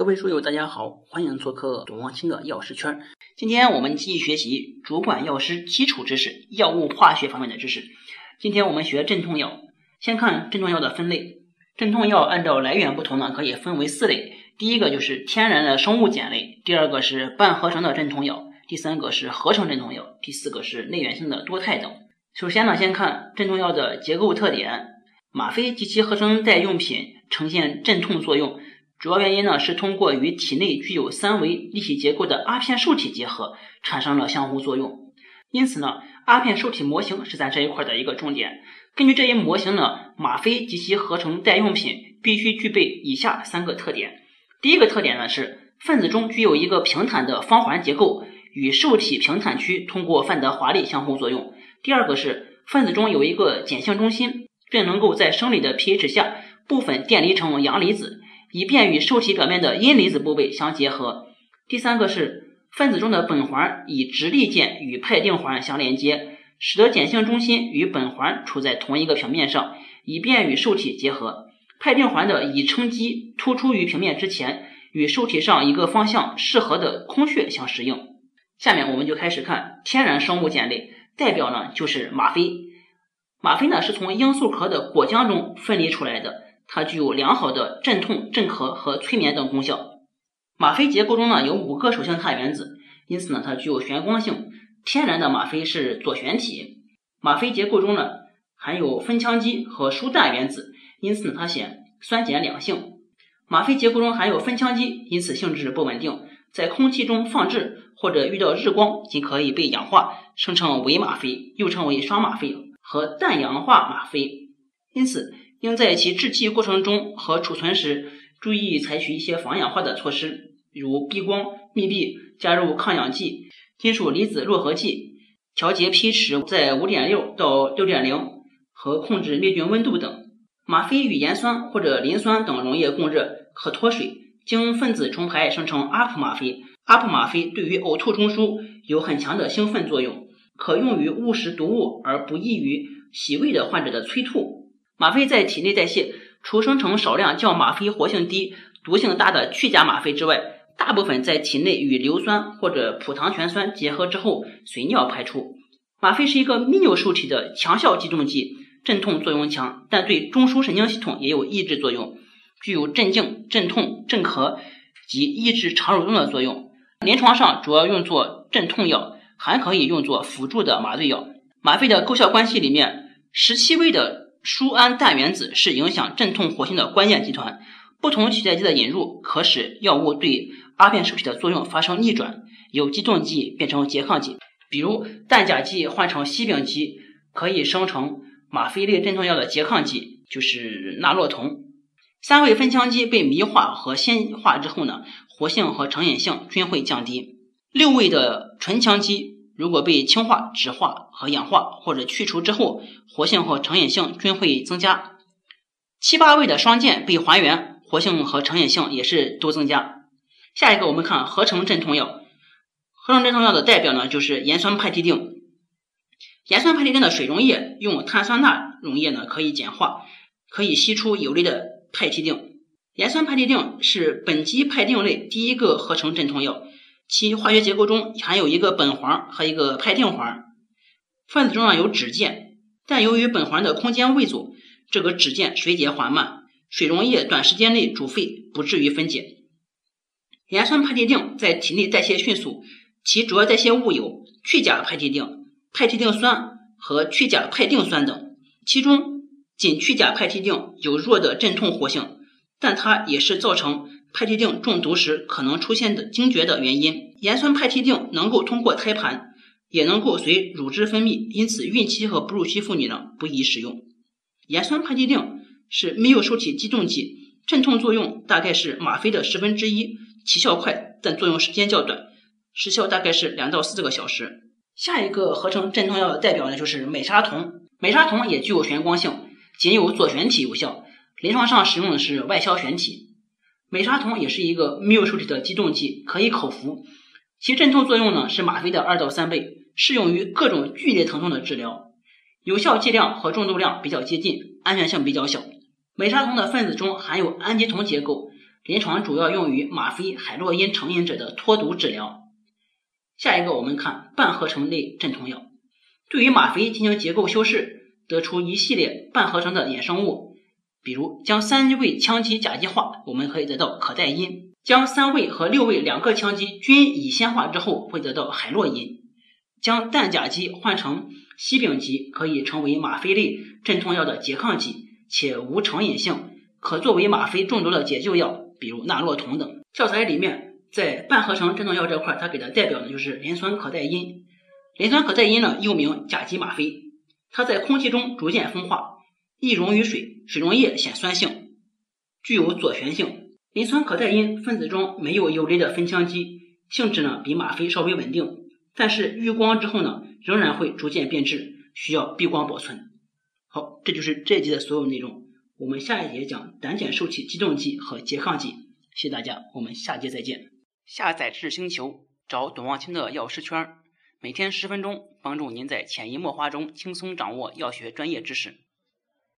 各位书友，大家好，欢迎做客董望清的药师圈。今天我们继续学习主管药师基础知识、药物化学方面的知识。今天我们学镇痛药，先看镇痛药的分类。镇痛药按照来源不同呢，可以分为四类。第一个就是天然的生物碱类，第二个是半合成的镇痛药，第三个是合成镇痛药，第四个是内源性的多肽等。首先呢，先看镇痛药的结构特点。吗啡及其合成代用品呈现镇痛作用，主要原因呢是通过与体内具有三维立体结构的阿片受体结合，产生了相互作用。因此呢，阿片受体模型是咱这一块的一个重点。根据这一模型呢，吗啡及其合成代用品必须具备以下三个特点。第一个特点呢是分子中具有一个平坦的方环结构，与受体平坦区通过范德华力相互作用。第二个是分子中有一个碱性中心。并能够在生理的 pH 下部分电离成阳离子，以便与受体表面的阴离子部位相结合。第三个是分子中的苯环以直立键与派定环相连接，使得碱性中心与苯环处在同一个平面上，以便与受体结合。派定环的乙称基突出于平面之前，与受体上一个方向适合的空穴相适应。下面我们就开始看天然生物碱类，代表呢就是吗啡。吗啡呢是从罂粟壳的果浆中分离出来的，它具有良好的镇痛、镇咳和催眠等功效。吗啡结构中呢有五个手性碳原子，因此呢它具有旋光性。天然的吗啡是左旋体。吗啡结构中呢含有酚羟基和舒氮原子，因此呢它显酸碱两性。吗啡结构中含有酚羟基，因此性质不稳定，在空气中放置或者遇到日光即可以被氧化，生成伪吗啡，又称为双吗啡。和氮氧化吗啡，因此应在其制剂过程中和储存时注意采取一些防氧化的措施，如避光、密闭、加入抗氧剂、金属离子络合剂、调节 pH 在五点六到六点零和控制灭菌温度等。吗啡与盐酸或者磷酸等溶液共热，可脱水，经分子重排生成阿普吗啡。阿普吗啡对于呕吐中枢有很强的兴奋作用。可用于误食毒物而不易于洗胃的患者的催吐。吗啡在体内代谢，除生成少量较吗啡活性低、毒性大的去甲吗啡之外，大部分在体内与硫酸或者葡糖醛酸结合之后随尿排出。吗啡是一个泌尿受体的强效激动剂，镇痛作用强，但对中枢神经系统也有抑制作用，具有镇静、镇痛、镇咳及抑制肠蠕动的作用。临床上主要用作镇痛药。还可以用作辅助的麻醉药。吗啡的构效关系里面，十七位的舒胺氮原子是影响镇痛活性的关键集团。不同取代剂的引入，可使药物对阿片受体的作用发生逆转，由激动剂变成拮抗剂。比如氮甲基换成烯丙基，可以生成吗啡类镇痛药的拮抗剂，就是那洛酮。三位酚羟基被醚化和酰化之后呢，活性和成瘾性均会降低。六位的醇羟基如果被氢化、酯化和氧化或者去除之后，活性和成瘾性均会增加。七八位的双键被还原，活性和成瘾性也是都增加。下一个我们看合成镇痛药，合成镇痛药的代表呢就是盐酸派替啶。盐酸派替啶的水溶液用碳酸钠溶液呢可以碱化，可以析出有利的派替啶。盐酸派替啶是苯基派定类第一个合成镇痛药。其化学结构中含有一个苯环和一个派定环，分子中呢有酯键，但由于苯环的空间未走，这个酯键水解缓慢，水溶液短时间内煮沸，不至于分解。盐酸派替啶在体内代谢迅速，其主要代谢物有去甲派替啶、派替啶酸和去甲派定酸等，其中仅去甲派替啶有弱的镇痛活性，但它也是造成。派替啶中毒时可能出现的惊厥的原因，盐酸派替啶能够通过胎盘，也能够随乳汁分泌，因此孕期和哺乳期妇女呢不宜使用。盐酸派替啶是没有受体激动剂，镇痛作用大概是吗啡的十分之一，起效快，但作用时间较短，时效大概是两到四个小时。下一个合成镇痛药的代表呢就是美沙酮，美沙酮也具有旋光性，仅有左旋体有效，临床上使用的是外消旋体。美沙酮也是一个没有受体的激动剂，可以口服，其镇痛作用呢是吗啡的二到三倍，适用于各种剧烈疼痛的治疗，有效剂量和重度量比较接近，安全性比较小。美沙酮的分子中含有氨基酮结构，临床主要用于吗啡海洛因成瘾者的脱毒治疗。下一个我们看半合成类镇痛药，对于吗啡进行结构修饰，得出一系列半合成的衍生物，比如将三味羟基甲基化，我们可以得到可待因；将三味和六味两个羟基均乙酰化之后，会得到海洛因；将氮甲基换成烯丙基，可以成为吗啡类镇痛药的拮抗剂，且无成瘾性，可作为吗啡中毒的解救药，比如那洛酮等。教材里面。在半合成镇痛药这块，它给的代表呢就是磷酸可待因。磷酸可待因呢又名甲基吗啡，它在空气中逐渐风化，易溶于水，水溶液显酸性，具有左旋性。磷酸可待因分子中没有游离的酚羟基，性质呢比吗啡稍微稳定，但是遇光之后呢仍然会逐渐变质，需要避光保存。好，这就是这一节的所有内容。我们下一节讲胆碱受体激动剂和拮抗剂。谢谢大家，我们下节再见。下载知识星球，找董望清的药师圈，每天十分钟，帮助您在潜移默化中轻松掌握药学专业知识。